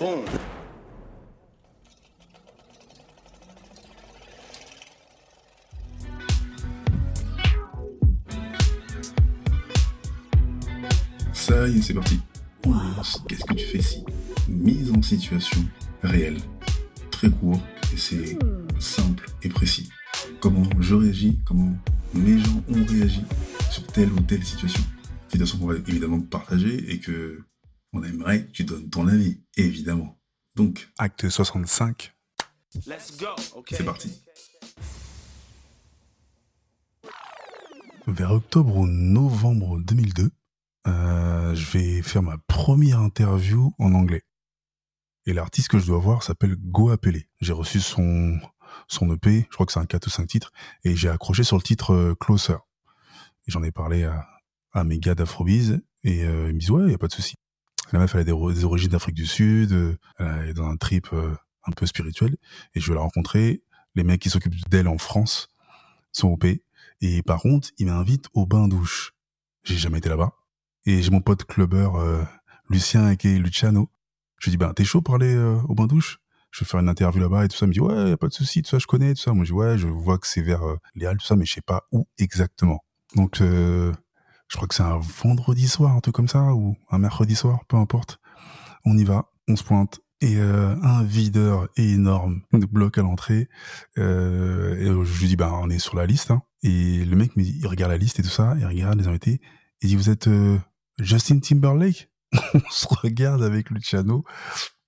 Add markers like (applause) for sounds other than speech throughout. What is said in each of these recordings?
Ça y est, c'est parti. Lance. Qu'est-ce que tu fais ici? Mise en situation réelle. Très court et c'est simple et précis. Comment je réagis, comment mes gens ont réagi sur telle ou telle situation. Situation qu'on va évidemment partager et que on aimerait que tu donnes ton avis, évidemment. Donc, acte 65, Let's go. Okay. c'est parti. Vers octobre ou novembre 2002, euh, je vais faire ma première interview en anglais. Et l'artiste que je dois voir s'appelle Go Appelé. J'ai reçu son, son EP, je crois que c'est un 4 ou 5 titres, et j'ai accroché sur le titre euh, Closer. Et j'en ai parlé à, à mes gars d'Afrobiz, et euh, ils me disent ouais, y a pas de souci. La meuf, elle a des, origines d'Afrique du Sud, euh, elle est dans un trip euh, un peu spirituel, et je vais la rencontrer. Les mecs qui s'occupent d'elle en France sont OP. Et par contre, il m'invite au bain-douche. J'ai jamais été là-bas. Et j'ai mon pote clubbeur euh, Lucien qui est Luciano. Je lui dis, ben, t'es chaud pour aller euh, au bain-douche Je vais faire une interview là-bas et tout ça. Il me dit, ouais, y a pas de souci, tout ça, je connais, tout ça. Moi, je dis, ouais, je vois que c'est vers euh, les Halles, tout ça, mais je sais pas où exactement. Donc, je crois que c'est un vendredi soir, un truc comme ça, ou un mercredi soir, peu importe. On y va, on se pointe. Et euh, un videur énorme nous bloque à l'entrée. Euh, et je lui dis, ben, on est sur la liste. Hein. Et le mec, me dit, il regarde la liste et tout ça, il regarde les invités. Il dit, vous êtes euh, Justin Timberlake? (laughs) On se regarde avec Luciano,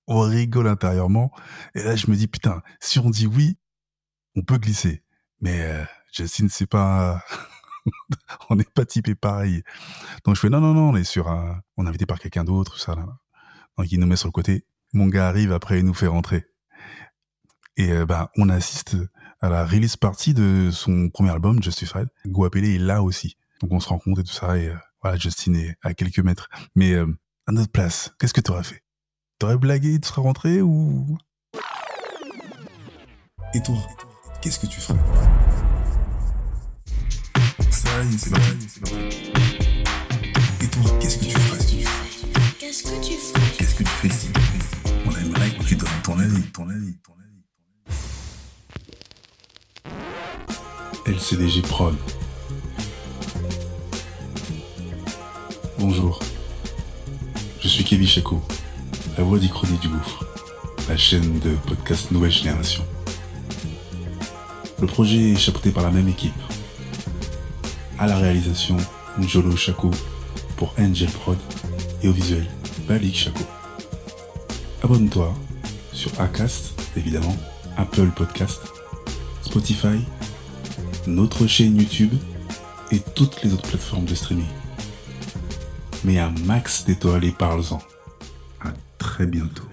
on rigole intérieurement. Et là, je me dis, putain, si on dit oui, on peut glisser. Mais Justin, c'est pas... (laughs) on n'est pas typé pareil. Donc je fais, non, non, non, on est sur un... On est invité par quelqu'un d'autre, ça. Donc il nous met sur le côté. Mon gars arrive après, il nous fait rentrer. Et euh, bah, on assiste à la release party de son premier album, Justified. Go Appelé est là aussi. Donc on se rencontre et tout ça. Et euh, voilà, Justin est à quelques mètres. Mais euh, à notre place, qu'est-ce que t'aurais fait? T'aurais blagué, tu serais rentré ou... Et toi, qu'est-ce que tu ferais? C'est c'est. Et toi, qu'est-ce que tu ferais Qu'est-ce que tu ferais Qu'est-ce que tu fais ici On aimerait que tu donnes ton avis, ton avis, ton avis. LCDG Prod. Bonjour. Je suis Kevin Chaco, la voix d'Ichronie du Gouffre, la chaîne de podcast Nouvelle Génération. Le projet est chapeauté par la même équipe. À la réalisation, Njolo Chaco pour Angel Prod et au visuel, Balik Chaco. Abonne-toi sur Acast, évidemment, Apple Podcast, Spotify, notre chaîne YouTube et toutes les autres plateformes de streaming. Mais un max d'étoiles et parle-en. À très bientôt.